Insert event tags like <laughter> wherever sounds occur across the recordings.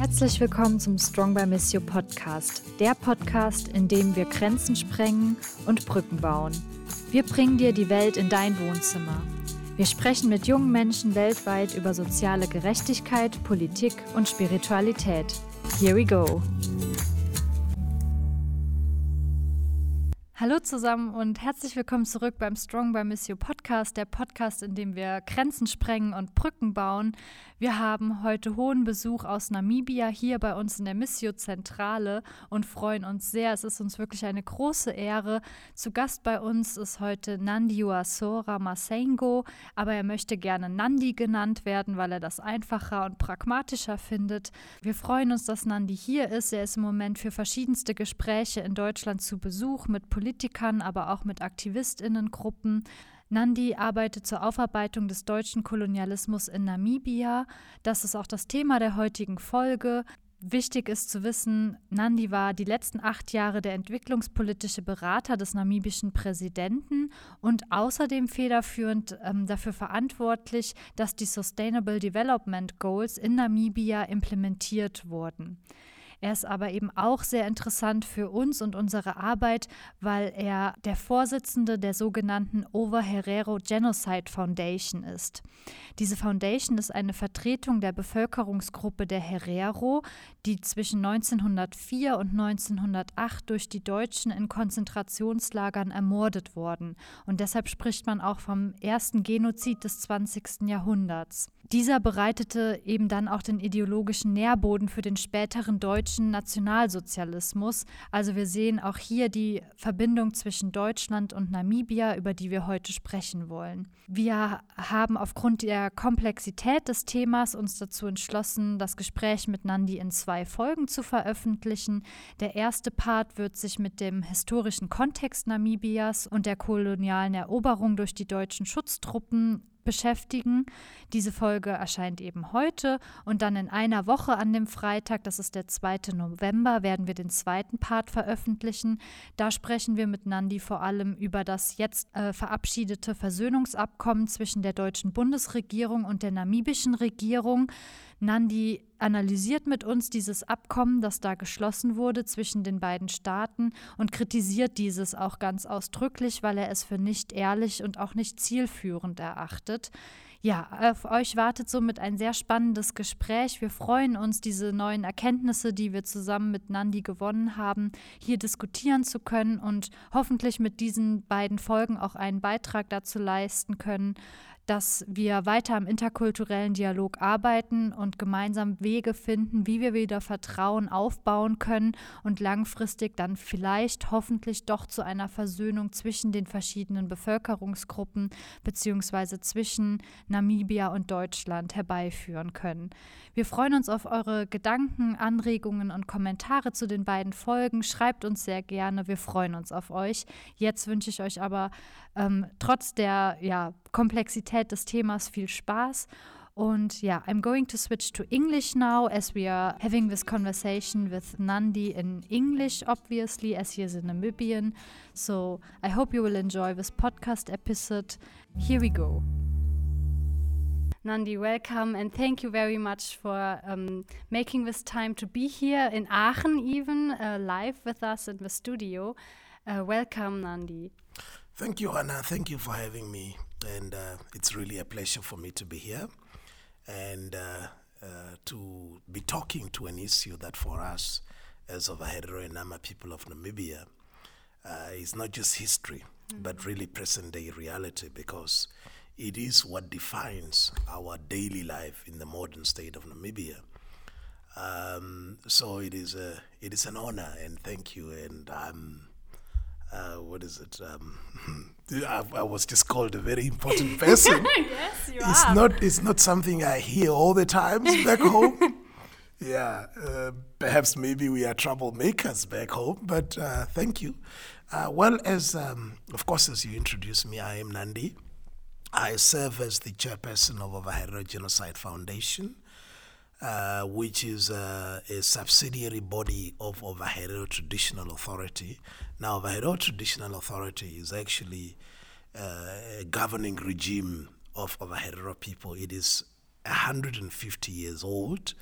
Herzlich willkommen zum Strong by Miss You Podcast, der Podcast, in dem wir Grenzen sprengen und Brücken bauen. Wir bringen dir die Welt in dein Wohnzimmer. Wir sprechen mit jungen Menschen weltweit über soziale Gerechtigkeit, Politik und Spiritualität. Here we go. Hallo zusammen und herzlich willkommen zurück beim Strong by Miss You Podcast, der Podcast, in dem wir Grenzen sprengen und Brücken bauen. Wir haben heute hohen Besuch aus Namibia hier bei uns in der Missio Zentrale und freuen uns sehr. Es ist uns wirklich eine große Ehre. Zu Gast bei uns ist heute Nandi Uasora Masengo, aber er möchte gerne Nandi genannt werden, weil er das einfacher und pragmatischer findet. Wir freuen uns, dass Nandi hier ist. Er ist im Moment für verschiedenste Gespräche in Deutschland zu Besuch mit Politikern, aber auch mit Aktivistinnengruppen. Nandi arbeitet zur Aufarbeitung des deutschen Kolonialismus in Namibia. Das ist auch das Thema der heutigen Folge. Wichtig ist zu wissen, Nandi war die letzten acht Jahre der entwicklungspolitische Berater des namibischen Präsidenten und außerdem federführend ähm, dafür verantwortlich, dass die Sustainable Development Goals in Namibia implementiert wurden. Er ist aber eben auch sehr interessant für uns und unsere Arbeit, weil er der Vorsitzende der sogenannten Over Herero Genocide Foundation ist. Diese Foundation ist eine Vertretung der Bevölkerungsgruppe der Herero, die zwischen 1904 und 1908 durch die Deutschen in Konzentrationslagern ermordet wurden. Und deshalb spricht man auch vom ersten Genozid des 20. Jahrhunderts. Dieser bereitete eben dann auch den ideologischen Nährboden für den späteren deutschen Nationalsozialismus. Also wir sehen auch hier die Verbindung zwischen Deutschland und Namibia, über die wir heute sprechen wollen. Wir haben aufgrund der Komplexität des Themas uns dazu entschlossen, das Gespräch mit Nandi in zwei Folgen zu veröffentlichen. Der erste Part wird sich mit dem historischen Kontext Namibias und der kolonialen Eroberung durch die deutschen Schutztruppen beschäftigen. Diese Folge erscheint eben heute und dann in einer Woche an dem Freitag, das ist der 2. November, werden wir den zweiten Part veröffentlichen. Da sprechen wir mit Nandi vor allem über das jetzt äh, verabschiedete Versöhnungsabkommen zwischen der deutschen Bundesregierung und der namibischen Regierung. Nandi analysiert mit uns dieses Abkommen, das da geschlossen wurde zwischen den beiden Staaten und kritisiert dieses auch ganz ausdrücklich, weil er es für nicht ehrlich und auch nicht zielführend erachtet. Ja, auf euch wartet somit ein sehr spannendes Gespräch. Wir freuen uns, diese neuen Erkenntnisse, die wir zusammen mit Nandi gewonnen haben, hier diskutieren zu können und hoffentlich mit diesen beiden Folgen auch einen Beitrag dazu leisten können, dass wir weiter im interkulturellen Dialog arbeiten und gemeinsam Wege finden, wie wir wieder Vertrauen aufbauen können und langfristig dann vielleicht hoffentlich doch zu einer Versöhnung zwischen den verschiedenen Bevölkerungsgruppen beziehungsweise zwischen Namibia und Deutschland herbeiführen können. Wir freuen uns auf eure Gedanken, Anregungen und Kommentare zu den beiden Folgen. Schreibt uns sehr gerne. Wir freuen uns auf euch. Jetzt wünsche ich euch aber ähm, trotz der ja, Komplexität des Themas viel Spaß. Und ja, I'm going to switch to English now as we are having this conversation with Nandi in English, obviously, as he is a Namibian. So I hope you will enjoy this podcast episode. Here we go. Nandi, welcome and thank you very much for um, making this time to be here in Aachen, even uh, live with us in the studio. Uh, welcome, Nandi. Thank you, Anna. Thank you for having me. And uh, it's really a pleasure for me to be here and uh, uh, to be talking to an issue that for us, as Ovaherero and Nama people of Namibia, uh, is not just history, mm-hmm. but really present day reality because it is what defines our daily life in the modern state of Namibia. Um, so it is a it is an honor and thank you and I'm uh, what is it? Um, <laughs> I, I, was just called a very important person. <laughs> yes, you it's are. Not, it's not something I hear all the time back home. <laughs> yeah, uh, perhaps maybe we are troublemakers back home, but uh, thank you. Uh, well, as um, of course, as you introduced me, I am Nandi. I serve as the chairperson of Ovaherero Genocide Foundation. Uh, which is a subsidiary body of Ovaherero Traditional Authority. Now, Ovaherero Traditional Authority is actually uh, a governing regime of Ovaherero people. It is 150 years old,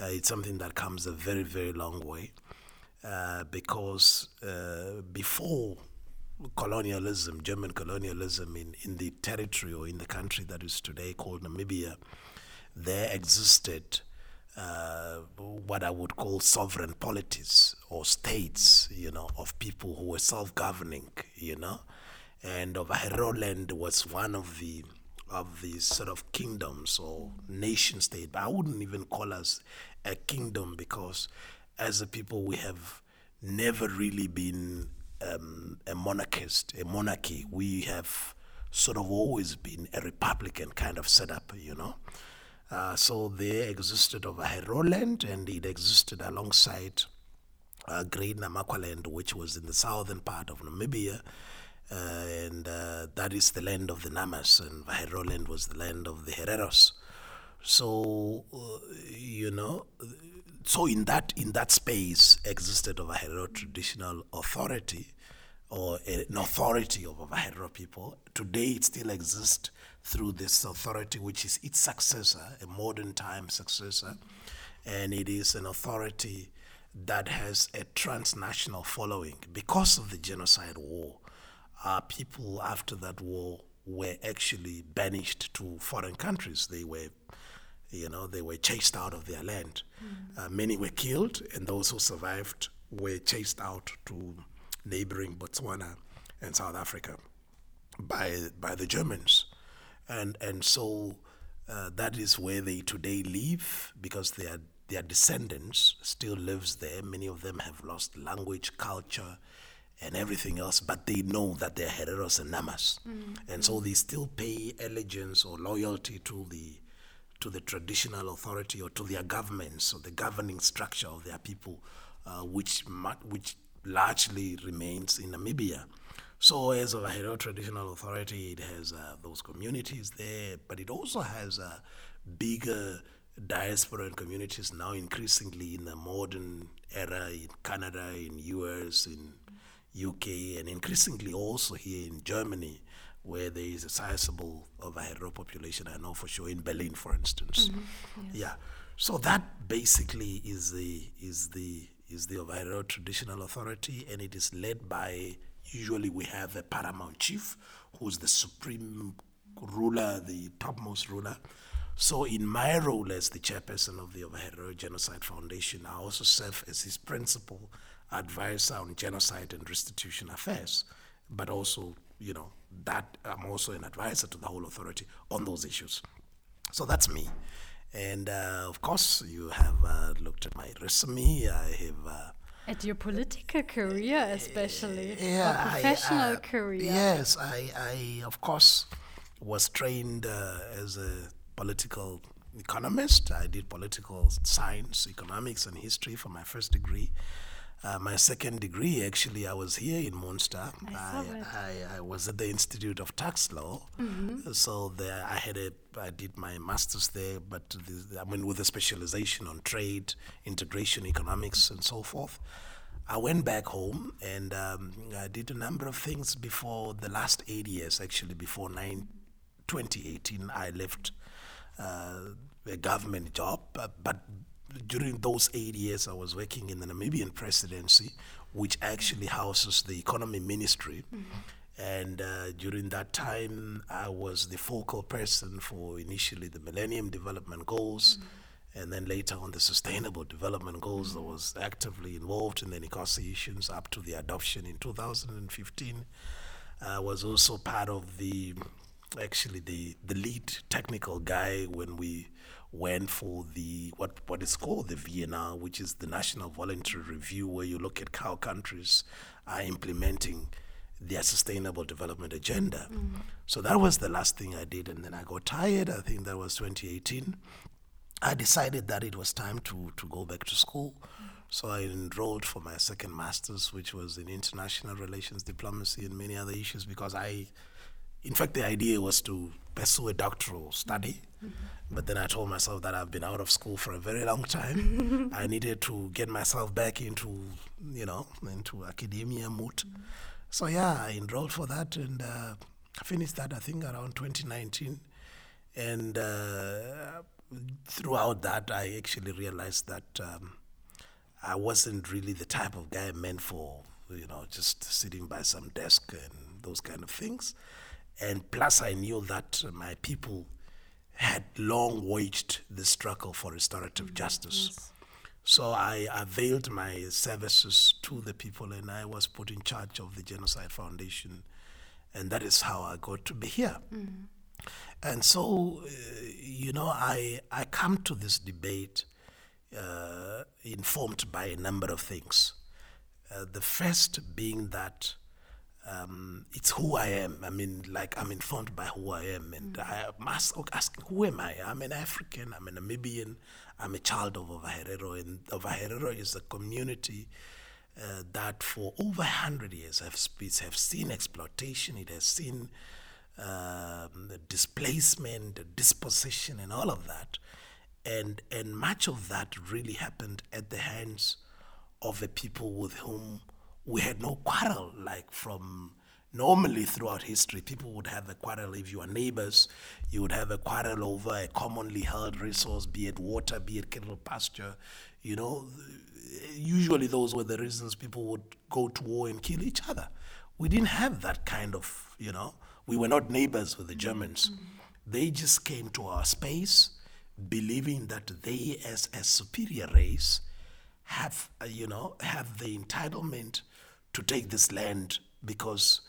uh, it's something that comes a very, very long way uh, because before colonialism, German colonialism in, in the territory or in the country that is today called Namibia, there existed uh, what I would call sovereign polities or states, you know, of people who were self-governing, you know, and Ovaherero land was one of the of these sort of kingdoms or nation state. But I wouldn't even call us a kingdom because, as a people, we have never really been um, a monarchist, a monarchy. We have sort of always been a republican kind of setup, you know. Uh, so there existed Ovaherero land, and it existed alongside uh, Great Namaqua land, which was in the southern part of Namibia. Uh, and uh, that is the land of the Namas, and Ovaherero land was the land of the Hereros. So, uh, you know, so in that in that space existed Ovaherero traditional authority, or an authority of Ovaherero people. Today, it still exists through this authority, which is its successor, a modern time successor. And it is an authority that has a transnational following. Because of the genocide war, uh, people after that war were actually banished to foreign countries. They were, you know, they were chased out of their land. Mm. Uh, many were killed, and those who survived were chased out to neighboring Botswana and South Africa by by the Germans and and so uh, that is where they today live because their their descendants still lives there. Many of them have lost language, culture, and everything else, but they know that they're Hereros and Namas, mm. and so they still pay allegiance or loyalty to the to the traditional authority or to their governments or the governing structure of their people, uh, which which largely remains in Namibia. So, as a Ovaherero Traditional Authority, it has uh, those communities there, but it also has uh, bigger diaspora communities now increasingly in the modern era in Canada, in US, in UK, and increasingly also here in Germany, where there is a sizable Ovaherero population. I know for sure in Berlin, for instance. Mm-hmm. Yes. Yeah. So that basically is the is the is the Ovaherero Traditional Authority, and it is led by Usually we have a paramount chief who's the supreme ruler, the topmost ruler. So, in my role as the chairperson of the Ovaherero Genocide Foundation, I also serve as his principal advisor on genocide and restitution affairs. But also, you know, that I'm also an advisor to the whole authority on those issues. So that's me. And uh, of course, you have uh, looked at my resume. I have uh, at your political career, especially, yeah, or professional I, uh, career. Yes, I, I of course was trained uh, as a political economist. I did political science, economics, and history for my first degree. Uh, my second degree, actually, I was here in Munster. I, I, I, I, was at the Institute of Tax Law. Mm-hmm. So there, I had a, I did my master's there, but the, I mean, with a specialization on trade, integration, economics, and so forth. I went back home and um, I did a number of things before the last eight years, actually, before nine, 2018, I left uh, a government job. Uh, but during those eight years, I was working in the Namibian presidency, which actually houses the economy ministry. Mm-hmm. And uh, during that time, I was the focal person for initially the Millennium Development Goals. Mm-hmm and then later on the sustainable development goals I was actively involved in the negotiations up to the adoption in 2015 I was also part of the actually the the lead technical guy when we went for the what what is called the VNR, which is the National Voluntary Review, where you look at how countries are implementing their sustainable development agenda. Mm-hmm. So that was the last thing I did, and then I got tired. I think that was 2018. I decided that it was time to to go back to school. Mm-hmm. So I enrolled for my second master's, which was in international relations, diplomacy, and many other issues, because I in fact, the idea was to pursue a doctoral study. But then I told myself that I've been out of school for a very long time. <laughs> I needed to get myself back into, you know, into academia mood. Mm-hmm. So yeah, I enrolled for that and uh, finished that I think around 2019. And uh, throughout that, I actually realized that um, I wasn't really the type of guy meant for, you know, just sitting by some desk and those kind of things. And plus, I knew that my people had long waged the struggle for restorative mm-hmm. justice. Yes. So I availed my services to the people, and I was put in charge of the Genocide Foundation, and that is how I got to be here. Mm-hmm. And so, uh, you know, I I come to this debate uh, informed by a number of things. Uh, the first being that um, it's who I am. I mean, like I'm informed by who I am, and mm. I must ask, who am I? I'm an African. I'm a Namibian. I'm a child of Ovaherero, and Ovaherero is a community uh, that for over hundred years have have seen exploitation. It has seen um, displacement, dispossession, and all of that, and and much of that really happened at the hands of the people with whom we had no quarrel like from normally throughout history people would have a quarrel if you are neighbors you would have a quarrel over a commonly held resource be it water be it cattle pasture you know usually those were the reasons people would go to war and kill each other we didn't have that kind of you know we were not neighbors with the germans mm-hmm. they just came to our space believing that they as a superior race have you know have the entitlement to take this land because,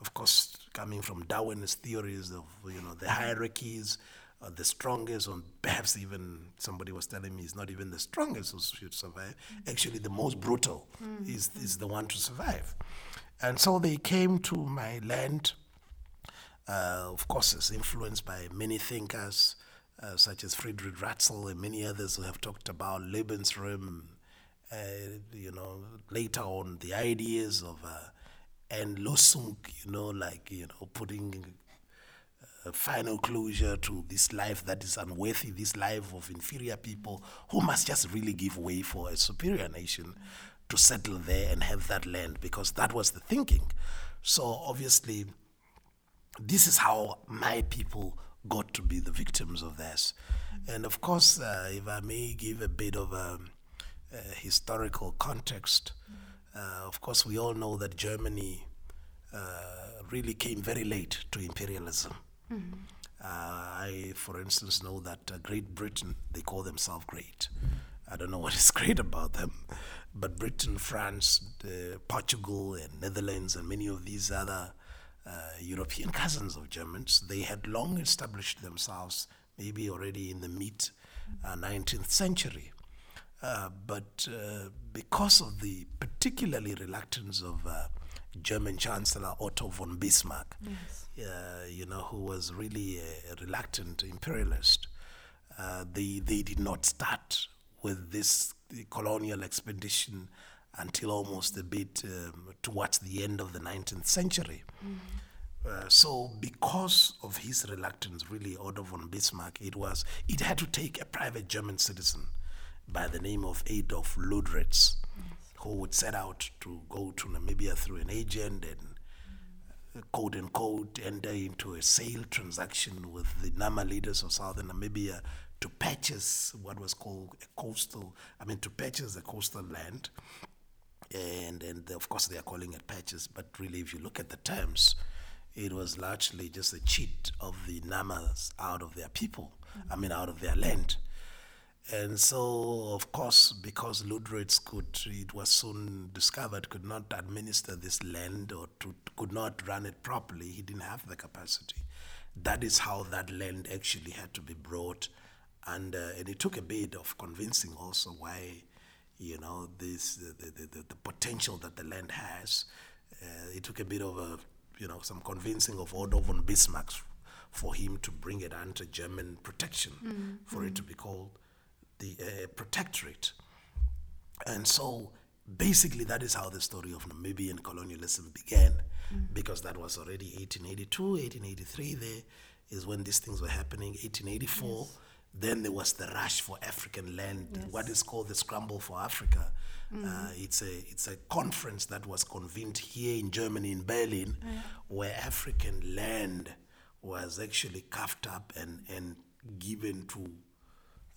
of course, coming from Darwin's theories of you know the hierarchies, uh, the strongest, or perhaps even somebody was telling me it's not even the strongest who should survive. Actually, the most brutal mm-hmm. is is the one to survive. And so they came to my land. Uh, of course, it's influenced by many thinkers. Uh, such as Friedrich Ratzel and many others who have talked about Lebensraum, uh, you know, later on the ideas of uh, Endlösung, you know, like you know, putting a final closure to this life that is unworthy, this life of inferior people who must just really give way for a superior nation to settle there and have that land because that was the thinking. So obviously, this is how my people got to be the victims of this. And of course, uh, if I may give a bit of a uh, historical context. Uh, of course, we all know that Germany uh, really came very late to imperialism. Mm-hmm. I, for instance, know that Great Britain, they call themselves great. I don't know what is <laughs> great about them, but Britain, France, Portugal, and Netherlands, and many of these other uh, European <laughs> cousins of Germans, they had long established themselves, maybe already in the mid uh, 19th century. Uh, but uh, because of the particularly reluctance of uh, German Chancellor Otto von Bismarck, yes. Uh, you know, who was really a, reluctant imperialist, uh, they they did not start with this colonial expedition until almost a bit um, towards the end of the 19th century. Mm. Uh, so because of his reluctance, really, Otto von Bismarck, it was it had to take a private German citizen by the name of Adolf Luderitz, who would set out to go to Namibia through an agent and uh, quote unquote enter into a sale transaction with the Nama leaders of southern Namibia to purchase what was called a coastal, I mean, to purchase the coastal land. And, and of course, they are calling it purchase, but really, if you look at the terms, it was largely just a cheat of the Namas out of their people, I mean, out of their land. And so, of course, because Luderitz could, it was soon discovered, could not administer this land or to, could not run it properly, he didn't have the capacity. That is how that land actually had to be brought. And, uh, and it took a bit of convincing also why, you know, this, the, the, the, the potential that the land has. Uh, it took a bit of a, you know, some convincing of Otto von Bismarck for him to bring it under German protection, mm-hmm. for it to be called the uh, protectorate. And so basically that is how the story of Namibian colonialism began mm. because that was already 1882, 1883 there is when these things were happening, 1884. Yes. Then there was the rush for African land, yes. what is called the Scramble for Africa. Mm. Uh, it's a it's a conference that was convened here in Germany in Berlin, yeah. where African land was actually carved up and and given to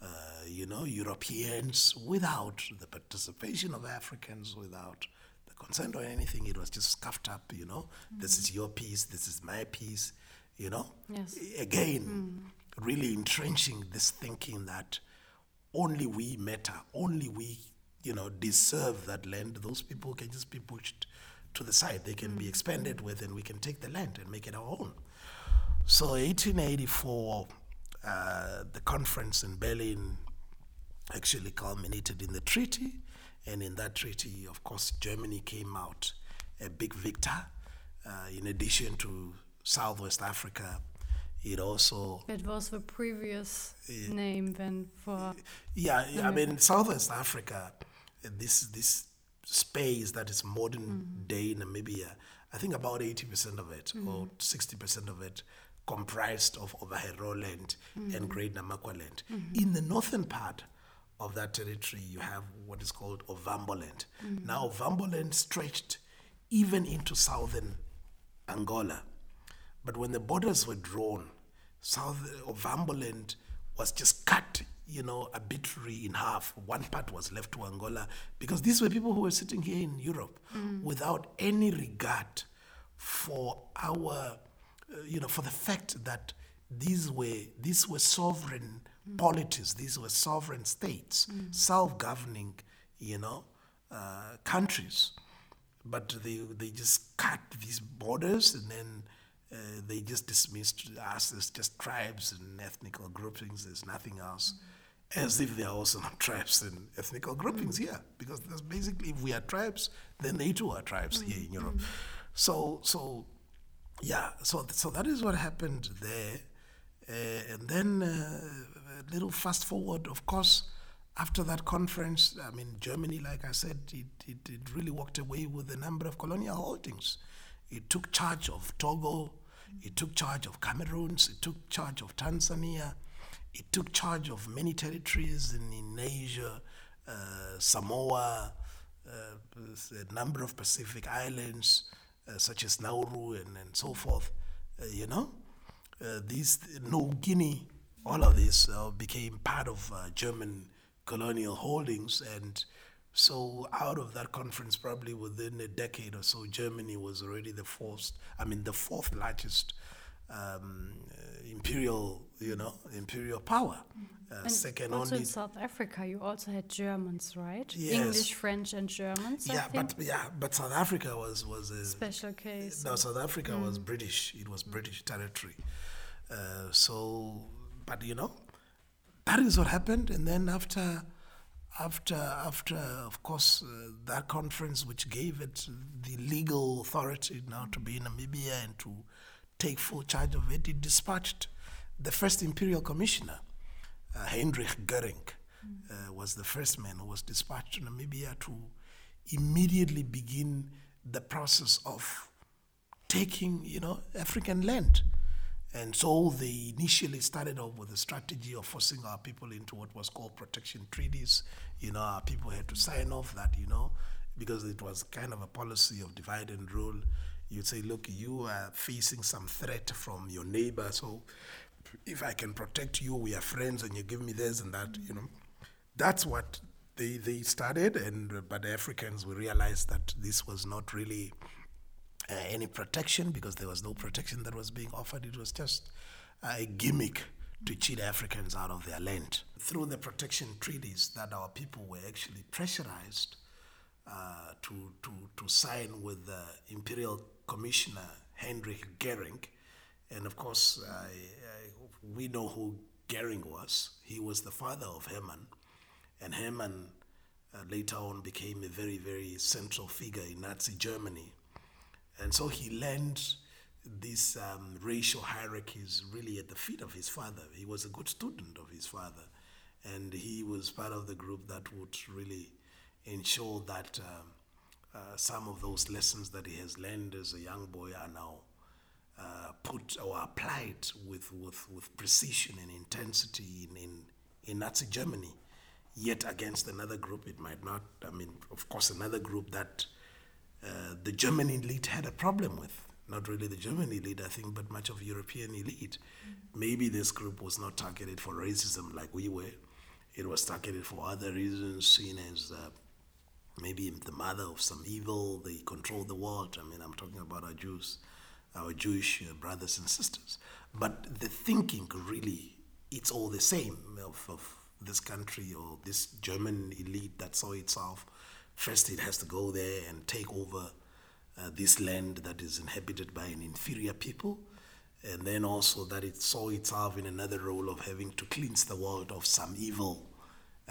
uh, you know, Europeans without the participation of Africans, without the consent or anything. It was just scuffed up, you know. Mm-hmm. This is your piece, this is my piece, you know. Yes. Again, mm. really entrenching this thinking that only we matter, only we, you know, deserve that land. Those people can just be pushed to the side. They can mm. be expanded with, and we can take the land and make it our own. So, 1884, uh, the conference in Berlin actually culminated in the treaty. And in that treaty, of course, Germany came out a big victor. Uh, in addition to Southwest Africa, it also. It was the previous uh, name then for. Yeah, I mean, Southwest Africa, this this space that is modern mm-hmm. day Namibia, I think about 80% of it mm-hmm. or 60% of it comprised of Ovaherero Land mm-hmm. and Great Namaqua Land. Mm-hmm. In the northern part of that territory, you have what is called Ovambo Land. Mm-hmm. Now, Ovambo Land stretched even into southern Angola. But when the borders were drawn, South Ovambo Land was just cut, you know, arbitrarily in half. One part was left to Angola because these were people who were sitting here in Europe mm. without any regard for our you know, for the fact that these were these were sovereign mm. polities, these were sovereign states, mm. self-governing, you know, uh, countries, but they they just cut these borders and then. Uh, they just dismissed us as just tribes and ethnic groupings. There's nothing else, mm. as if there are also not <laughs> tribes and ethnic groupings mm. here. Because that's basically, if we are tribes, then they too are tribes here in Europe. Mm. So, so yeah, so so that is what happened there, uh, and then uh, a little fast forward. Of course, after that conference, I mean, Germany, like I said, it, it, it really walked away with a number of colonial holdings. It took charge of Togo, it took charge of Cameroon, it took charge of Tanzania, it took charge of many territories in, in Asia, uh, Samoa, uh, a number of Pacific islands such as Nauru and, and so forth, uh, you know. Uh, these, New Guinea, all of this became part of German colonial holdings and so out of that conference, probably within a decade or so, Germany was already the fourth, I mean, the fourth largest um, imperial, you know, imperial power. Uh, second also only in South Africa, you also had Germans, right? Yes. English, French, and Germans. Yeah, but yeah, but South Africa was was a special case. No, South Africa mm. was British. It was British territory. Uh, so, but you know, that is what happened. And then after, after, after, of course, uh, that conference, which gave it the legal authority now to be in Namibia and to take full charge of it, it dispatched the first imperial commissioner uh, Heinrich Goering uh, was the first man who was dispatched to Namibia to immediately begin the process of taking, you know, African land. And so they initially started off with a strategy of forcing our people into what was called protection treaties. You know, our people had to sign off that, you know, because it was kind of a policy of divide and rule. You'd say, look, you are facing some threat from your neighbor, so if I can protect you, we are friends, and you give me this and that, you know. That's what they they started, and but the Africans we realized that this was not really uh, any protection because there was no protection that was being offered. It was just a gimmick to cheat Africans out of their land. Through the protection treaties that our people were actually pressurized uh, to, to, to sign with the Imperial Commissioner Heinrich Goering. And of course, I, we know who Goering was. He was the father of Hermann, and Hermann uh, later on became a very, very central figure in Nazi Germany. And so he learned these um, racial hierarchies really at the feet of his father. He was a good student of his father, and he was part of the group that would really ensure that um, uh, some of those lessons that he has learned as a young boy are now uh, put or applied with, with, with precision and intensity in, in, in Nazi Germany. Yet against another group, it might not. I mean, of course, another group that uh, the German elite had a problem with. Not really the German elite, I think, but much of European elite. Mm-hmm. Maybe this group was not targeted for racism like we were, it was targeted for other reasons, seen as uh, maybe the mother of some evil. They control the world. I mean, I'm talking about our Jews, our Jewish uh, brothers and sisters. But the thinking really, it's all the same of, of this country or this German elite that saw itself. First, it has to go there and take over uh, this land that is inhabited by an inferior people. And then also that it saw itself in another role of having to cleanse the world of some evil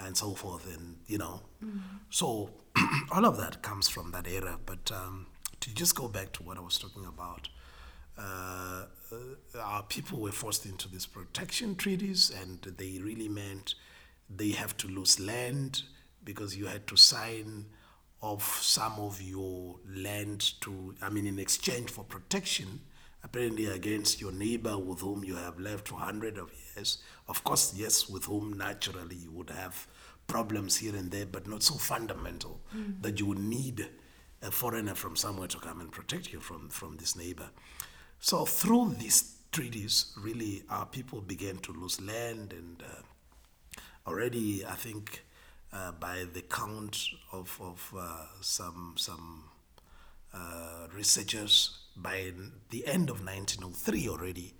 and so forth. And, you know, mm-hmm. so <clears throat> all of that comes from that era. But um, to just go back to what I was talking about, uh, uh, our people were forced into these protection treaties, and they really meant they have to lose land because you had to sign off some of your land to, I mean, in exchange for protection, apparently against your neighbor with whom you have lived for hundreds of years. Of course, yes, with whom naturally you would have problems here and there, but not so fundamental mm. that you would need a foreigner from somewhere to come and protect you from, from this neighbor. So through these treaties, really, our people began to lose land, and uh, already, I think, uh, by the count of, of uh, some some uh, researchers, by the end of 1903 already,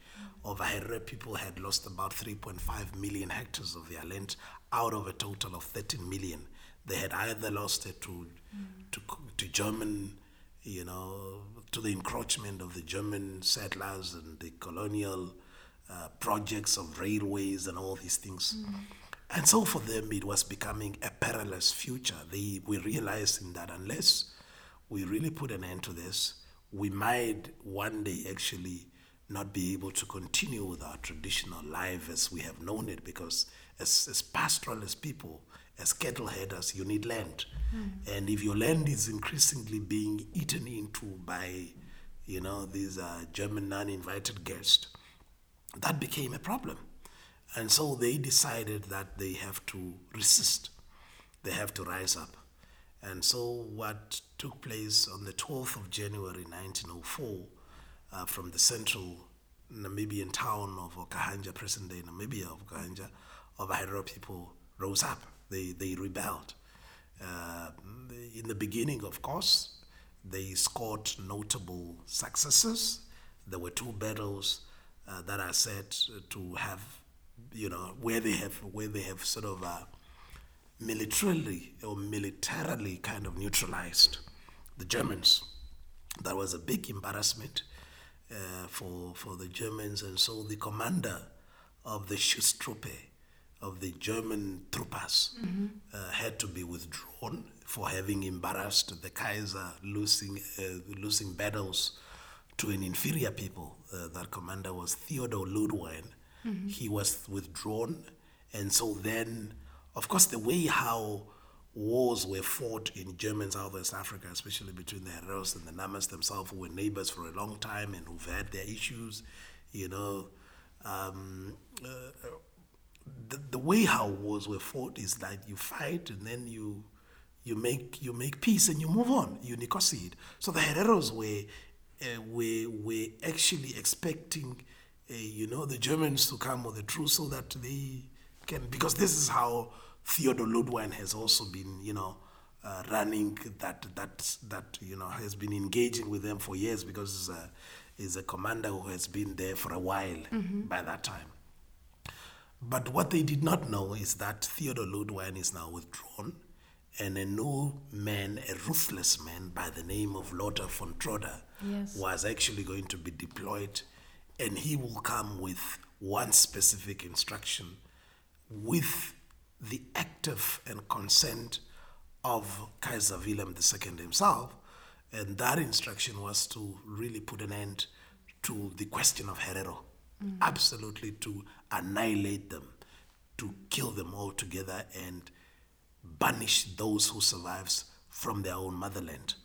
Ovaherero people had lost about 3.5 million hectares of their land out of a total of 13 million. They had either lost it to, mm. to, to German, you know, to the encroachment of the German settlers and the colonial uh, projects of railways and all these things. Mm. And so for them, it was becoming a perilous future. They were realizing that unless we really put an end to this, we might one day actually not be able to continue with our traditional life as we have known it because as, as pastoralist people, as cattle headers, you need land. Mm. And if your land is increasingly being eaten into by, you know, these uh, German non-invited guests, that became a problem. And so they decided that they have to resist. They have to rise up. And so what took place on the 12th of January 1904 uh, from the central Namibian town of Okahandja, present day Namibia of Okahandja, of Herero people rose up. They, they rebelled. Uh, in the beginning, of course, they scored notable successes. There were two battles uh, that are said to have, you know, where they have where they have sort of uh, militarily or militarily kind of neutralized the Germans. That was a big embarrassment uh, for for the Germans, and so the commander of the Schutztruppe, of the German troopers, mm-hmm. uh, had to be withdrawn for having embarrassed the Kaiser, losing uh, losing battles to an inferior people. Uh, that commander was Theodor Leutwein. Mm-hmm. He was withdrawn, and so then, of course, the way how wars were fought in German Southwest Africa, especially between the Hereros and the Namas themselves, who were neighbors for a long time and who've had their issues, you know. Um, uh, the, the way how wars were fought is that you fight and then you you make you make peace and you move on, you negotiate. So the Hereros were uh, were were actually expecting, uh, you know, the Germans to come with a truce so that they can because this is how Theodor Leutwein has also been, you know, uh, running that that that you know has been engaging with them for years because he's a, he's a commander who has been there for a while mm-hmm. by that time. But what they did not know is that Theodor Leutwein is now withdrawn, and a new man, a ruthless man by the name of Lothar von Trotha, yes. was actually going to be deployed, and he will come with one specific instruction with the active and consent of Kaiser Wilhelm II himself. And that instruction was to really put an end to the question of Herero, mm. absolutely to annihilate them, to kill them all together and banish those who survives from their own motherland.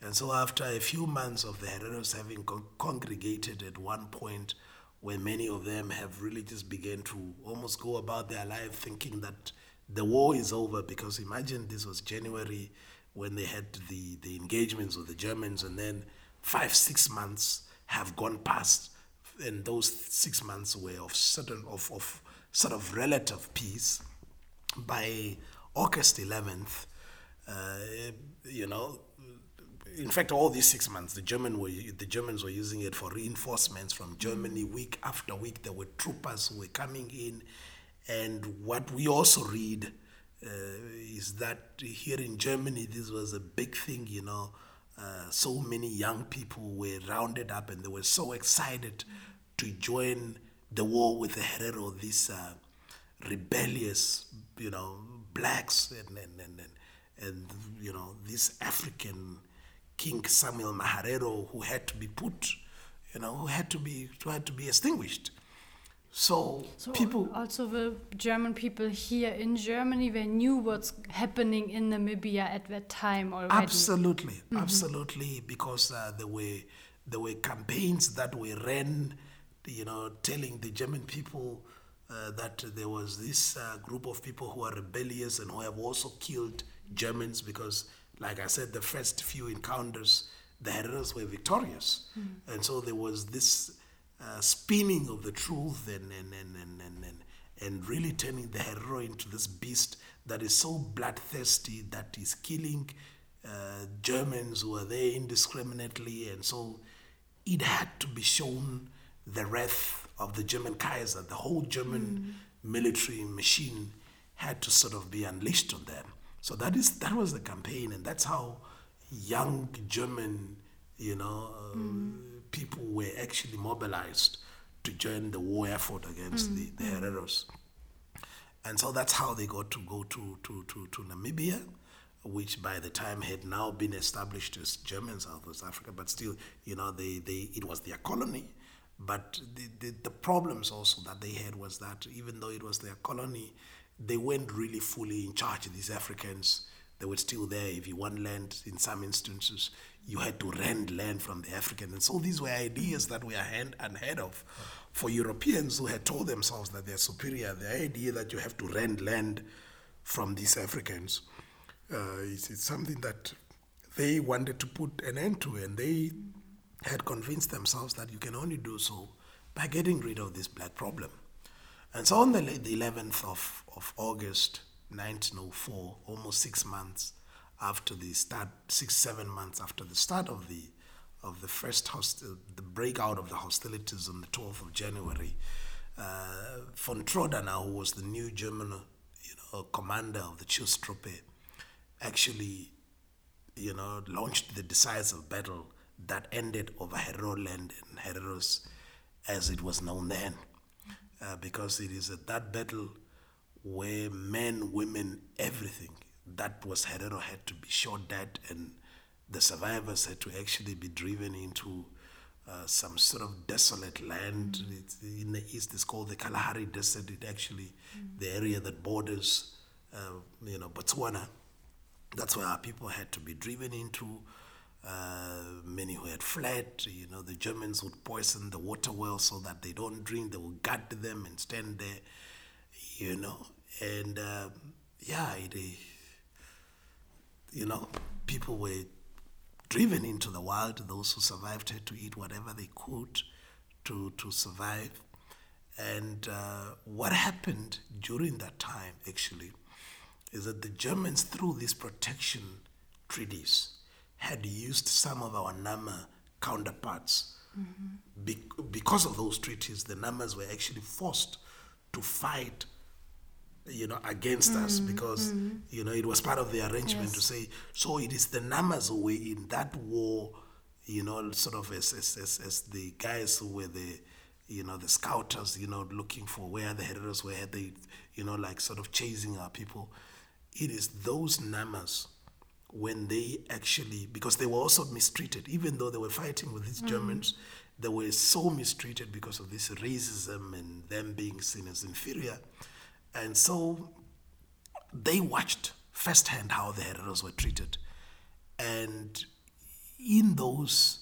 And so after a few months of the Hereros having con- congregated at one point where many of them have really just begun to almost go about their life thinking that the war is over because imagine this was January when they had the, the engagements with the Germans and then five, six months have gone past and those six months were of certain of, of sort of relative peace. by August 11th, uh, you know, in fact, all these six months, the German were the Germans were using it for reinforcements from Germany. Week after week, there were troopers who were coming in, and what we also read uh, is that here in Germany, this was a big thing. You know, uh, so many young people were rounded up, and they were so excited to join the war with the Herero. These uh, rebellious, you know, blacks and and and, and, and you know this African King Samuel Maharero who had to be put, you know, who had to be who had to be extinguished. So, So people also the German people here in Germany, they knew what's happening in Namibia at that time already. Absolutely, absolutely, because uh, there were there were campaigns that were ran, you know, telling the German people uh, that there was this uh, group of people who are rebellious and who have also killed Germans because, like I said, the first few encounters, the Hereros were victorious, and so there was this uh, spinning of the truth and and, and, and, and, and and really turning the hero into this beast that is so bloodthirsty that is killing uh, Germans who are there indiscriminately. And so it had to be shown the wrath of the German Kaiser, the whole German military machine had to sort of be unleashed on them. So that is that was the campaign, and that's how young German, you know, uh, people were actually mobilized to join the war effort against the, the Hereros. And so that's how they got to go to, to, to, to Namibia, which by the time had now been established as German Southwest Africa, but still, you know, they, they, it was their colony. But the, the, the problems also that they had was that even though it was their colony, they weren't really fully in charge. Of these Africans, they were still there. If you want land, in some instances, you had to rent land from the Africans. And so these were ideas that were hand unheard of for Europeans who had told themselves that they're superior. The idea that you have to rent land from these Africans uh, is, is something that they wanted to put an end to, and they had convinced themselves that you can only do so by getting rid of this black problem. And so on the, the 11th of, of August 1904, almost six months after the start, six, seven months after the start of the of the first host, the breakout of the hostilities on the 12th of January, uh, von Trotha, who was the new German you know, commander of the Schutztruppe, actually you know, launched the decisive battle that ended over Heroland and Hereros as it was known then. Uh, because it is at that battle where men, women, everything that was Herero had to be shot dead, and the survivors had to actually be driven into uh, some sort of desolate land. It's, in the east, it's called the Kalahari Desert. It actually, the area that borders, uh, you know, Botswana. That's where our people had to be driven into. Uh, many who had fled, you know, the Germans would poison the water well so that they don't drink. They would guard them and stand there, you know. And um, yeah, it, uh, you know, people were driven into the wild. Those who survived had to eat whatever they could to to survive. And uh, what happened during that time, actually, is that the Germans, through these protection treaties, had used some of our Nama counterparts. Be- because of those treaties, the Namas were actually forced to fight, you know, against us mm-hmm. because, mm-hmm. you know, it was part of the arrangement to say, so it is the Namas who were in that war, you know, sort of as, as, as, as the guys who were the, you know, the scouters, you know, looking for where the Hereros were, they, you know, like sort of chasing our people. It is those Namas when they actually, because they were also mistreated, even though they were fighting with these Germans, they were so mistreated because of this racism and them being seen as inferior. And so they watched firsthand how the Hereros were treated. And in those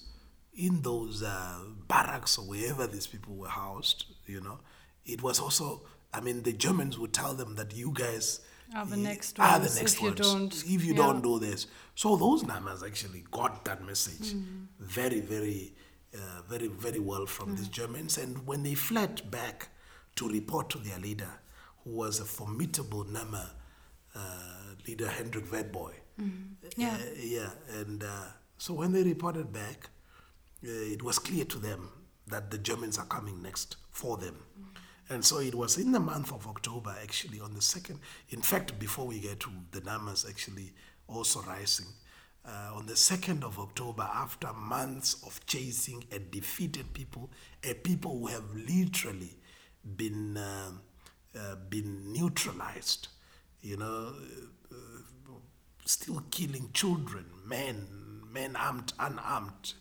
in those uh, barracks or wherever these people were housed, you know, it was also, I mean, the Germans would tell them that you guys Are the next are the ones next if you don't- if you yeah. don't do this. So those Namas actually got that message Mm. very, very, uh, very, very well from these Germans. And when they fled back to report to their leader, who was a formidable Nama uh, leader Hendrik Witbooi. Yeah. Uh, yeah, and uh, so when they reported back, uh, it was clear to them that the Germans are coming next for them. And so it was in the month of October, actually, on the second. In fact, before we get to the numbers actually also rising, uh, on the 2nd of October, after months of chasing and defeated people, a people who have literally been, uh, uh, been neutralized, you know, uh, still killing children, men, men armed, unarmed,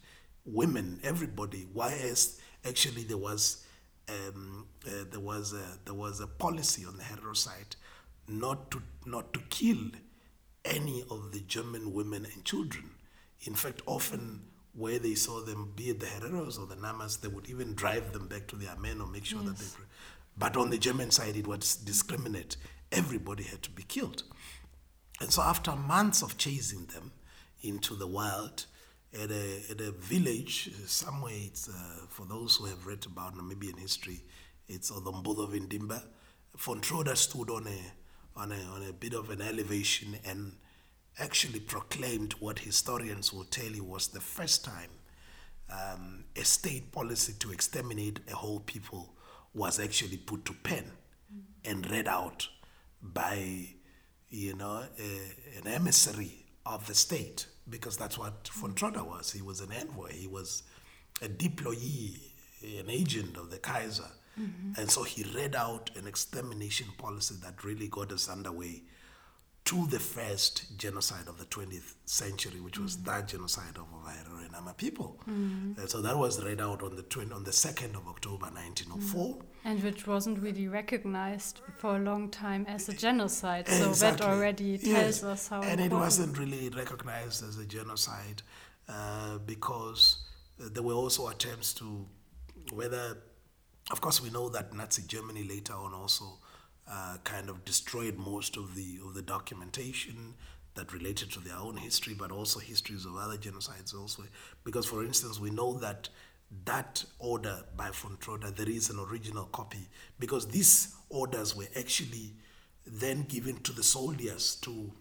women, everybody. Whereas actually there was um, uh, there was a, there was a policy on the Herero side not to not to kill any of the German women and children. In fact, often where they saw them, be it the Hereros or the Namas, they would even drive them back to their men or make sure that they. But on the German side, it was discriminate. Everybody had to be killed. And so, after months of chasing them into the wild, at a, at a village, somewhere, it's, uh, for those who have read about Namibian history, it's Odombodo Vindimba. von Trotha stood on a, on, a, on a bit of an elevation and actually proclaimed what historians will tell you was the first time um, a state policy to exterminate a whole people was actually put to pen and read out by you know, a, an emissary of the state, because that's what von Fontroda was. He was an envoy, he was a deployee, an agent of the Kaiser. Mm-hmm. And so he read out an extermination policy that really got us underway to the first genocide of the 20th century, which was mm-hmm. that genocide of Ovaherero and people. Mm-hmm. And so that was read out on the, 20, on the 2nd of October 1904. And which wasn't really recognized for a long time as a genocide. So that already tells Yes. us how And it wasn't really recognized as a genocide uh, because uh, there were also attempts to, whether, of course, we know that Nazi Germany later on also uh, kind of destroyed most of the of the documentation that related to their own history, but also histories of other genocides also. Because, for instance, we know that that order by von Trotha, there is an original copy, because these orders were actually then given to the soldiers to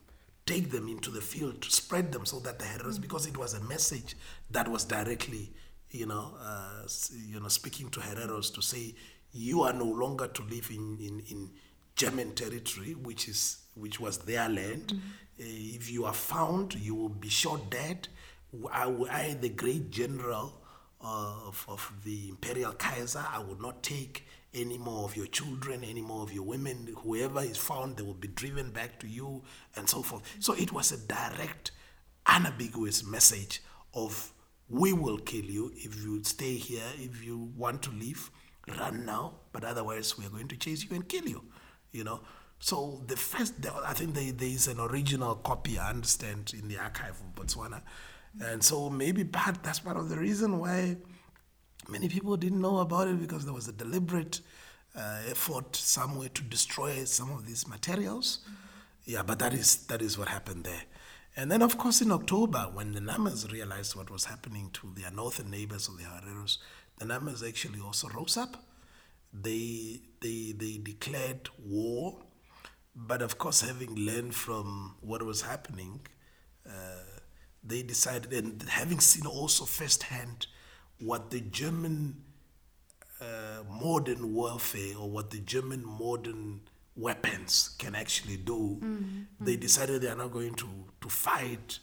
take them into the field to spread them so that the Hereros, because it was a message that was directly, you know, uh, you know, speaking to Hereros to say, you are no longer to live in, in, in German territory, which is which was their land. Uh, if you are found, you will be shot dead. I, I the great general Uh, of, of the imperial Kaiser, I will not take any more of your children, any more of your women. Whoever is found, they will be driven back to you, and so forth. So it was a direct, unambiguous message of we will kill you if you stay here. If you want to leave, run now. But otherwise, we are going to chase you and kill you. You know. So the first, I think there, there is an original copy. I understand in the archive of Botswana, and so maybe part that's part of the reason why many people didn't know about it because there was a deliberate uh, effort somewhere to destroy some of these materials. Yeah, but that is that is what happened there. And then, of course, in October, when the Namas realized what was happening to their northern neighbors of the Hereros, the Namas actually also rose up. They they they declared war, but of course, having learned from what was happening, uh, they decided, and having seen also firsthand what the German uh, modern warfare or what the German modern weapons can actually do, mm-hmm. they decided they are not going to, to fight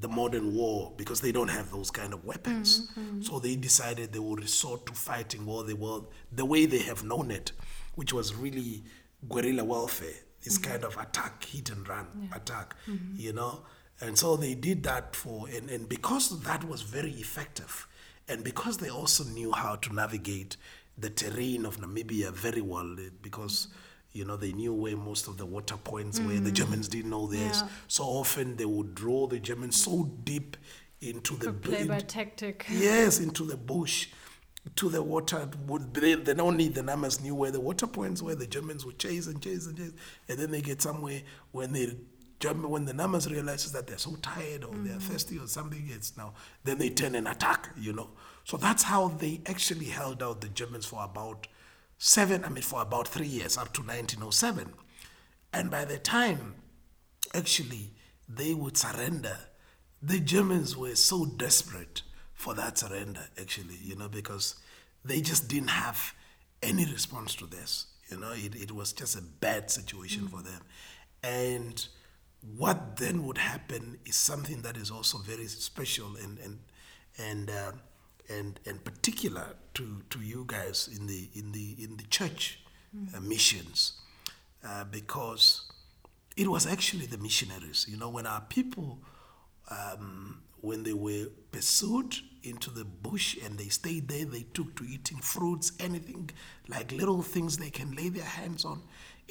the modern war because they don't have those kind of weapons. Mm-hmm. So they decided they will resort to fighting war the world the way they have known it, which was really guerrilla warfare. This mm-hmm. kind of attack, hit and run attack, you know. And so they did that for, and, and because that was very effective, and because they also knew how to navigate the terrain of Namibia very well, eh, because you know they knew where most of the water points were. The Germans didn't know theirs, Yeah. so often they would draw the Germans so deep into the play by tactic. Yes, into the bush, to the water. Would they, then only the Namas knew where the water points were. The Germans would chase and chase and chase, and then they get somewhere when they. When the Namas realizes that they're so tired or they're thirsty or something, it's now then they turn and attack. You know, so that's how they actually held out the Germans for about seven. I mean, for about three years up to 1907, and by the time actually they would surrender. The Germans were so desperate for that surrender, actually, you know, because they just didn't have any response to this. You know, it, it was just a bad situation mm-hmm. for them. And what then would happen is something that is also very special and and and uh, and and particular to, to you guys in the in the in the church uh, missions, uh, because it was actually the missionaries. You know, when our people, um, when they were pursued into the bush and they stayed there, they took to eating fruits, anything like little things they can lay their hands on.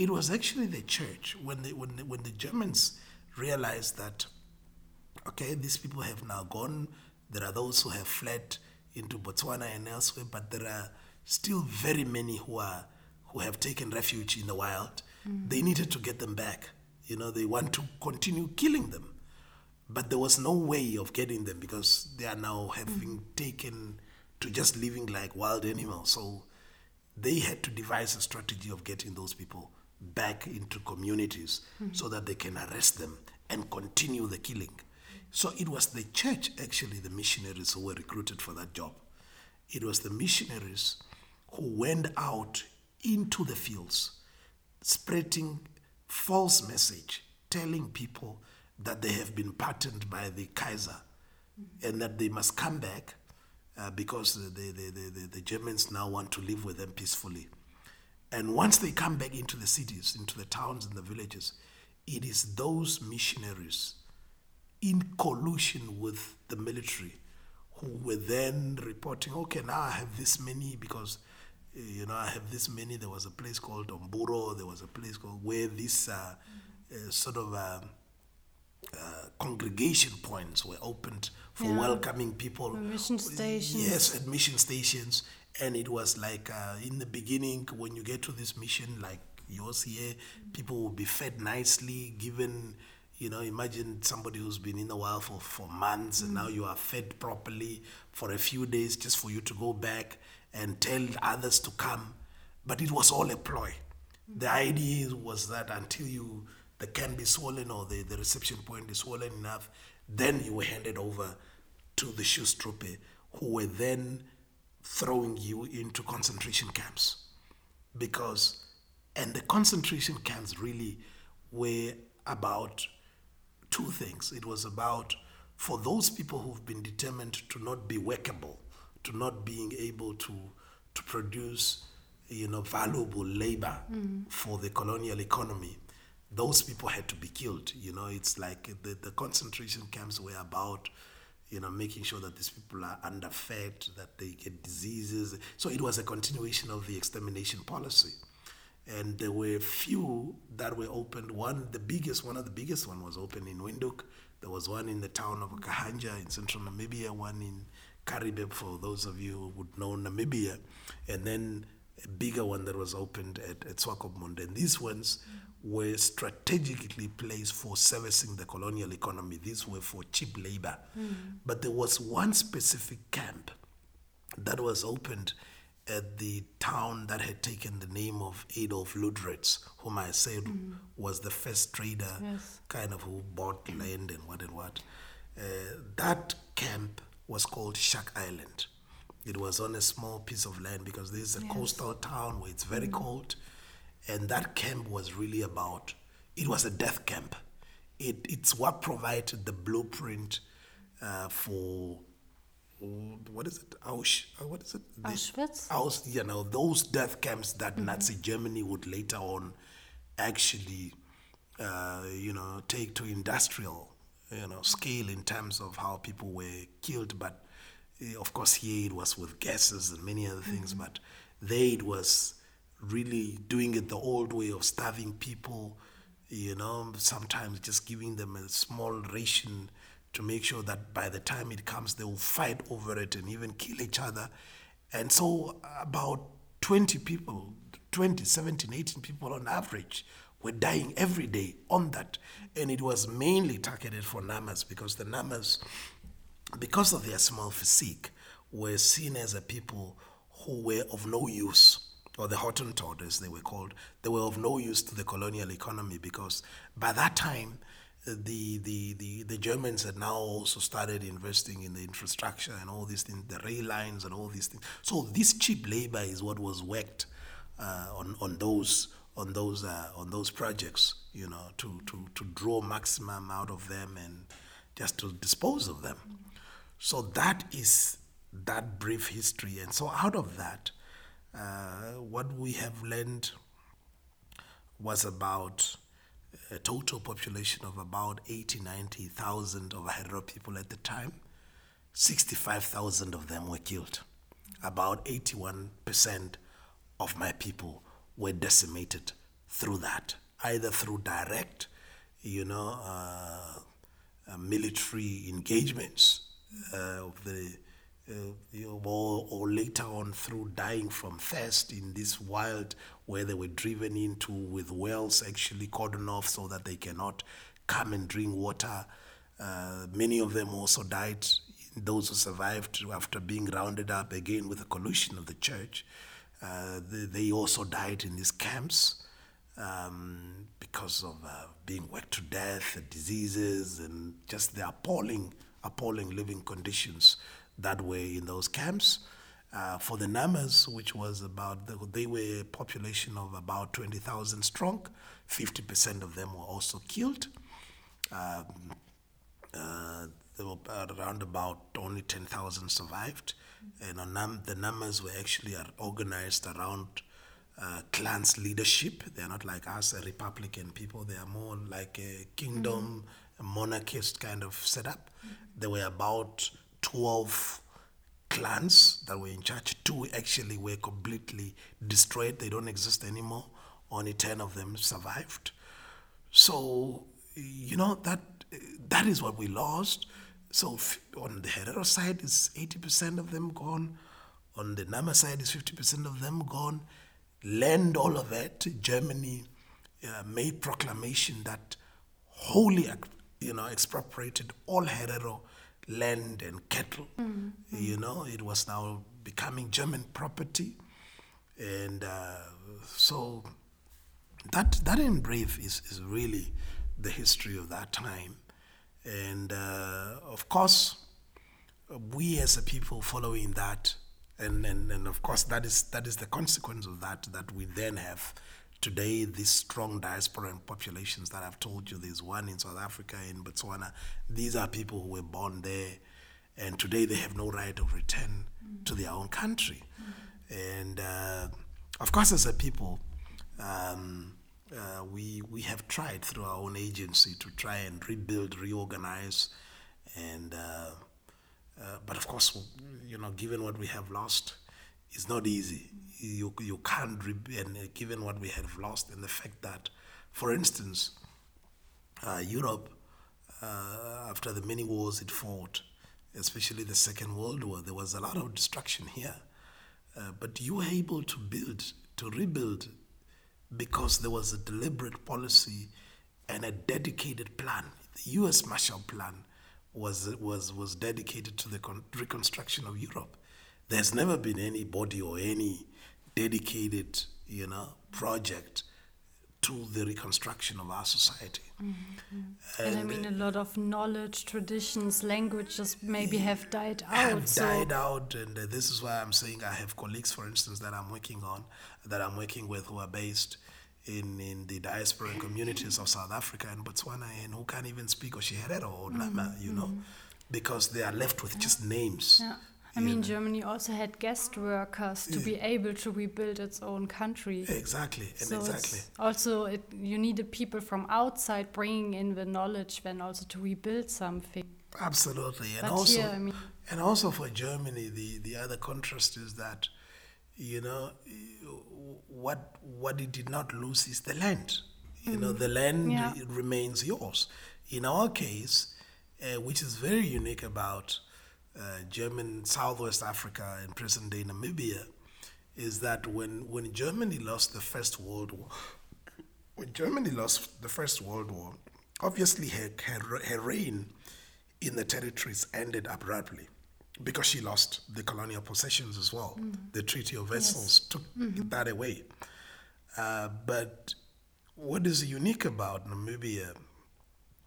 It was actually the church when they, when the, when the Germans realized that, okay, these people have now gone. There are those who have fled into Botswana and elsewhere, but there are still very many who are who have taken refuge in the wild. Mm. They needed to get them back. You know, they want to continue killing them. But there was no way of getting them because they are now having mm. taken to just living like wild animals. So they had to devise a strategy of getting those people back into communities mm. so that they can arrest them and continue the killing. So it was the church, actually, the missionaries who were recruited for that job. It was the missionaries who went out into the fields, spreading false message, telling people that they have been pardoned by the Kaiser mm-hmm. and that they must come back uh, because the, the, the, the, Germans now want to live with them peacefully. And once they come back into the cities, into the towns and the villages, it is those missionaries in collusion with the military who were then reporting, okay, now I have this many because you know, I have this many. There was a place called Omburo. There was a place called where these uh, uh, sort of uh, uh, congregation points were opened for yeah. welcoming people. Mission stations. Yes, admission stations. And it was like uh, in the beginning, when you get to this mission, like yours here, people will be fed nicely, given you know, imagine somebody who's been in the wild for, for months mm. and now you are fed properly for a few days just for you to go back and tell others to come. But it was all a ploy. The idea was that until you the can be swollen or the, the reception point is swollen enough, then you were handed over to the Schutztruppe, who were then throwing you into concentration camps. Because, and the concentration camps really were about two things. It was about for those people who've been determined to not be workable, to not being able to to produce you know valuable labor mm. for the colonial economy those people had to be killed you know it's like the, the concentration camps were about you know making sure that these people are underfed that they get diseases. So it was a continuation of the extermination policy. And there were few that were opened. One the biggest one of the biggest one was opened in windhoek. There was one in the town of Okahandja in central namibia one in Karibib, for those of you who would know Namibia, and then a bigger one that was opened at, at Swakopmund. And these ones were strategically placed for servicing the colonial economy. These were for cheap labor. Mm. But there was one specific camp that was opened at the town that had taken the name of Adolf Luderitz, whom I said mm. was the first trader, yes. kind of who bought land and what and what. Uh, that camp was called Shark Island. It was on a small piece of land because this is a yes. coastal town where it's very mm cold. And that camp was really about, it was a death camp. It, it's what provided the blueprint uh, for what is it? Ausch, uh, what is it? Auschwitz. Aus, you know, those death camps that mm-hmm. Nazi Germany would later on actually, uh, you know, take to industrial you know, scale in terms of how people were killed. But eh, of course, here it was with gases and many other things. Mm-hmm. But there it was really doing it the old way of starving people, you know, sometimes just giving them a small ration to make sure that by the time it comes, they will fight over it and even kill each other. And so, about 20 people, 20, 17, 18 people on average were dying every day on that. And it was mainly targeted for Namas because the Namas, because of their small physique, were seen as a people who were of no use, or the Hottentot as they were called. They were of no use to the colonial economy because by that time, the, the, the, the Germans had now also started investing in the infrastructure and all these things, the rail lines and all these things. So this cheap labor is what was worked uh, on, on those on those uh, on those projects, you know, to, to, to draw maximum out of them and just to dispose of them. So that is that brief history. And so out of that, uh, what we have learned was about a total population of about 80, 90,000 of Herero people at the time. 65,000 of them were killed. About 81% of my people were decimated through that, either through direct, you know, uh, uh, military engagements uh, of the or, or, later on through dying from thirst in this wild where they were driven into with wells actually cordoned off so that they cannot come and drink water. Uh, many of them also died. Those who survived after being rounded up again with the collusion of the church, uh, they, they, also died in these camps um, because of uh, being worked to death, diseases, and just the appalling, appalling living conditions that way in those camps. Uh, for the Namas, which was about, they were a population of about 20,000 strong. 50% of them were also killed. Um, uh, there were around about only 10,000 survived. And Nam, the Namas were actually organized around uh, clans leadership. They're not like us, a Republican people. They are more like a kingdom, mm-hmm. a monarchist kind of setup. Mm-hmm. There were about 12 clans that were in charge. Two actually were completely destroyed, they don't exist anymore. Only 10 of them survived. So, you know, that that is what we lost. So, on the Herero side, is 80% of them gone. On the Nama side, is 50% of them gone. Land all of it. Germany uh, made proclamation that wholly, you know, expropriated all Herero land and cattle. Mm-hmm. You know, it was now becoming German property. And uh, so that, that in brief is, is really the history of that time. And uh, of course, we as a people following that, and, and, and of course, that is, that is the consequence of that, that we then have today these strong diaspora populations that I've told you, there's one in South Africa, in Botswana, these are people who were born there, and today they have no right of return mm. to their own country. Mm. And uh, of course, as a people, um, uh, we we have tried through our own agency to try and rebuild, reorganize, and uh, uh but of course, you know, given what we have lost, it's not easy you, you can't, re- and uh, given what we have lost, and the fact that, for instance, uh, Europe, uh, after the many wars it fought, especially the Second World War, there was a lot of destruction here. Uh, but you were able to build, to rebuild, because there was a deliberate policy and a dedicated plan. The U.S. Marshall Plan was was was dedicated to the con- reconstruction of Europe. There's never been anybody or any dedicated, you know, project to the reconstruction of our society. Mm-hmm. And, and, I mean, a lot of knowledge, traditions, languages maybe have died out. Have so. died out, and uh, this is why I'm saying I have colleagues, for instance, that I'm working on, that I'm working with, who are based in, in the diaspora communities of South Africa and Botswana, and who can't even speak Oshiherero or Nama, mm-hmm. you know, mm-hmm. because they are left with yeah. just names. Yeah. I mean, Germany also had guest workers to yeah. be able to rebuild its own country. Exactly, and so exactly. Also, it, you needed people from outside bringing in the knowledge, then also to rebuild something. Absolutely, and but also, here, I mean, and also for Germany, the the other contrast is that, you know, what what it did not lose is the land. You mm. know, the land yeah. remains yours. In our case, uh, which is very unique about uh, German Southwest Africa and present day Namibia is that when, when Germany lost the First World War, when Germany lost the First World War, obviously her, her, her reign in the territories ended abruptly because she lost the colonial possessions as well. Mm. The Treaty of Versailles yes. took mm-hmm. that away. Uh, but what is unique about Namibia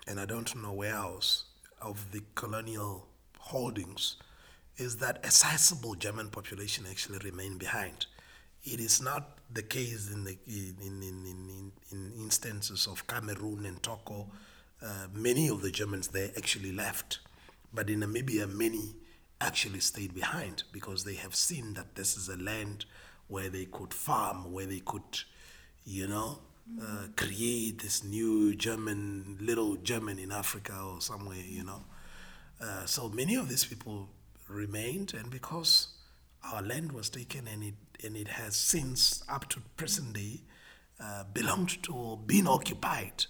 and I don't know where else, of the colonial holdings is that a sizable German population actually remained behind. It is not the case in, the, in, in, in, in instances of Cameroon and Togo. Uh, many of the Germans there actually left. But in Namibia, many actually stayed behind because they have seen that this is a land where they could farm, where they could, you know, uh, create this new German, little German in Africa or somewhere, you know. Uh, so many of these people remained, and because our land was taken and it, and it has since, up to present day, uh, belonged to or been occupied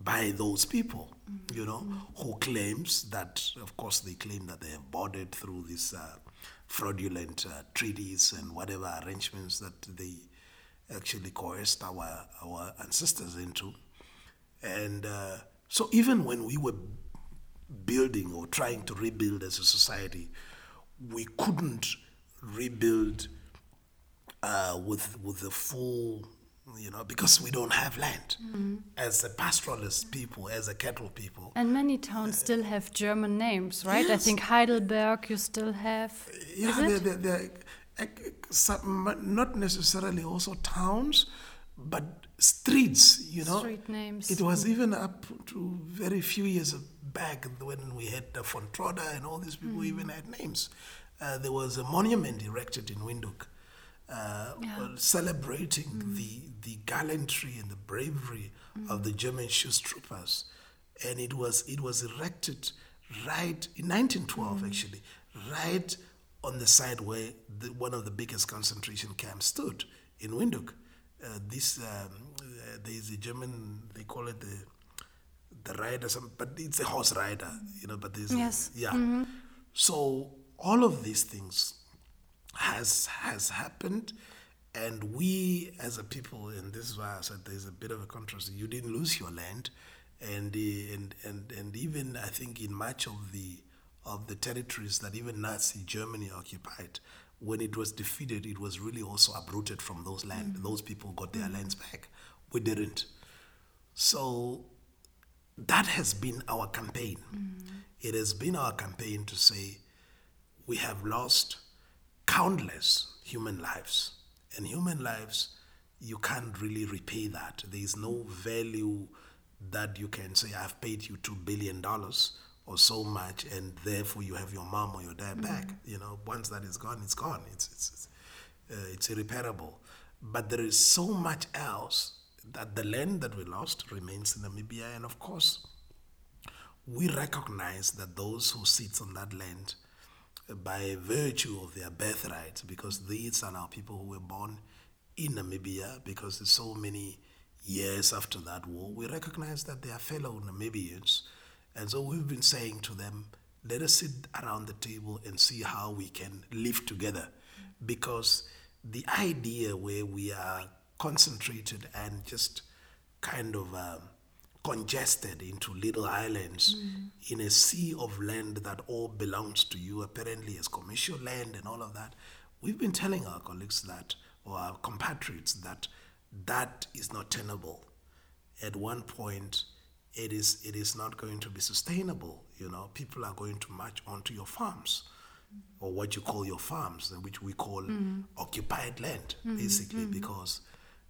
by those people, mm-hmm. you know, mm-hmm. who claims that, of course, they claim that they have it through these uh, fraudulent uh, treaties and whatever arrangements that they actually coerced our, our ancestors into. And uh, so even when we were building or trying to rebuild as a society, we couldn't rebuild uh, with with the full, you know, because we don't have land. Mm-hmm. As a pastoralist people, as a cattle people. And many towns uh, still have German names, right? Yes. I think Heidelberg you still have. Yeah, they're, they're, they're, uh, some, not necessarily also towns, but streets, you know. Street names. It was even up to very few years back when we had the von Trotha and all these people mm. even had names. Uh, there was a monument erected in Windhoek uh, yeah. celebrating mm. the, the gallantry and the bravery mm. of the German Schutztruppers. And it was, it was erected right in 1912, mm. actually, right on the side where the, one of the biggest concentration camps stood in Windhoek. Uh, this um, uh, there is a German they call it the the rider, some, but it's a horse rider, you know. But there's yes, a, yeah. Mm-hmm. So all of these things has has happened, and we as a people, and this is why I said there's a bit of a contrast. You didn't lose your land, and and and and even I think in much of the of the territories that even Nazi Germany occupied, when it was defeated, it was really also uprooted from those land. Mm-hmm. Those people got their mm-hmm. lands back. We didn't. So that has been our campaign. Mm-hmm. It has been our campaign to say we have lost countless human lives. And human lives, you can't really repay that. There is no value that you can say, I've paid you $2 billion or so much, and therefore you have your mom or your dad mm-hmm. back. You know, once that is gone, it's gone. It's, it's, it's, uh, it's irreparable. But there is so much else that the land that we lost remains in Namibia. And of course, we recognize that those who sit on that land uh, by virtue of their birthright, because these are now people who were born in Namibia, because so many years after that war, we recognize that they are fellow Namibians. And so we've been saying to them, let us sit around the table and see how we can live together. Because the idea where we are concentrated and just kind of um, congested into little islands mm. in a sea of land that all belongs to you, apparently as commercial land and all of that. We've been telling our colleagues that, or our compatriots, that that is not tenable. At one point, it is it is not going to be sustainable. You know, people are going to march onto your farms, or what you call your farms, which we call mm. occupied land, mm-hmm. basically, mm-hmm. because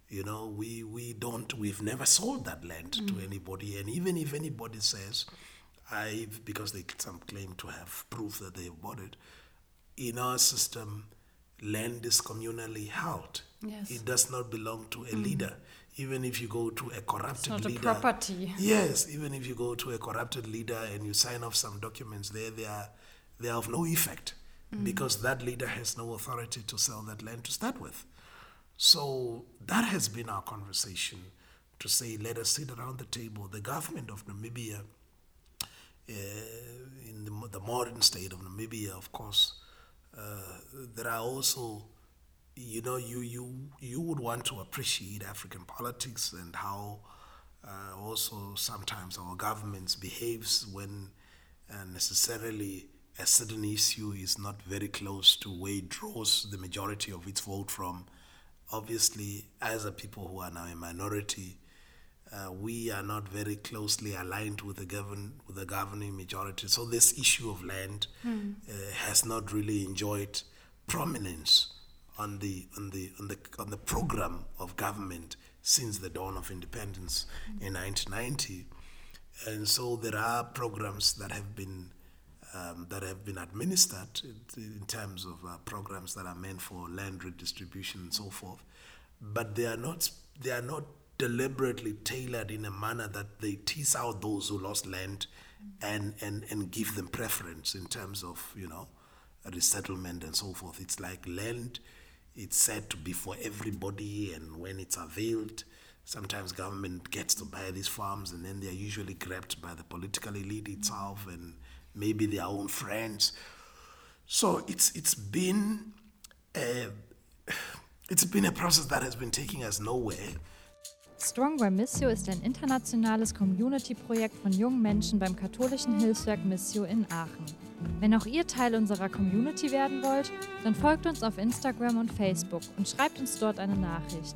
you know, we, we don't, we've never sold that land mm. to anybody. And even if anybody says, I've, because they some claim to have proof that they have bought it, in our system, land is communally held. Yes. It does not belong to a mm. leader. Even if you go to a corrupted it's not leader. A property. Yes, even if you go to a corrupted leader and you sign off some documents there, they are, they are of no effect mm. because that leader has no authority to sell that land to start with. So that has been our conversation to say, let us sit around the table. The government of Namibia, uh, in the, the, modern state of Namibia, of course, uh, there are also, you know, you, you, you would want to appreciate African politics and how uh, also sometimes our governments behaves when necessarily a certain issue is not very close to where it draws the majority of its vote from obviously, as a people who are now a minority, uh, we are not very closely aligned with the govern with the governing majority. So this issue of land mm. uh, has not really enjoyed prominence on the on the on the on the program of government since the dawn of independence mm. in 1990. And so there are programs that have been um, that have been administered in terms of uh, programs that are meant for land redistribution and so forth, but they are not they are not deliberately tailored in a manner that they tease out those who lost land and, and, and give them preference in terms of, you know, resettlement and so forth. It's like land, it's said to be for everybody, and when it's availed, sometimes government gets to buy these farms and then they're usually grabbed by the political elite itself and maybe their own friends. So it's, it's been a, it's been a process that has been taking us nowhere. Strong Missio ist ein internationales Community-Projekt von jungen Menschen beim katholischen Hilfswerk Missio in Aachen. Wenn auch ihr Teil unserer Community werden wollt, dann folgt uns auf Instagram und Facebook und schreibt uns dort eine Nachricht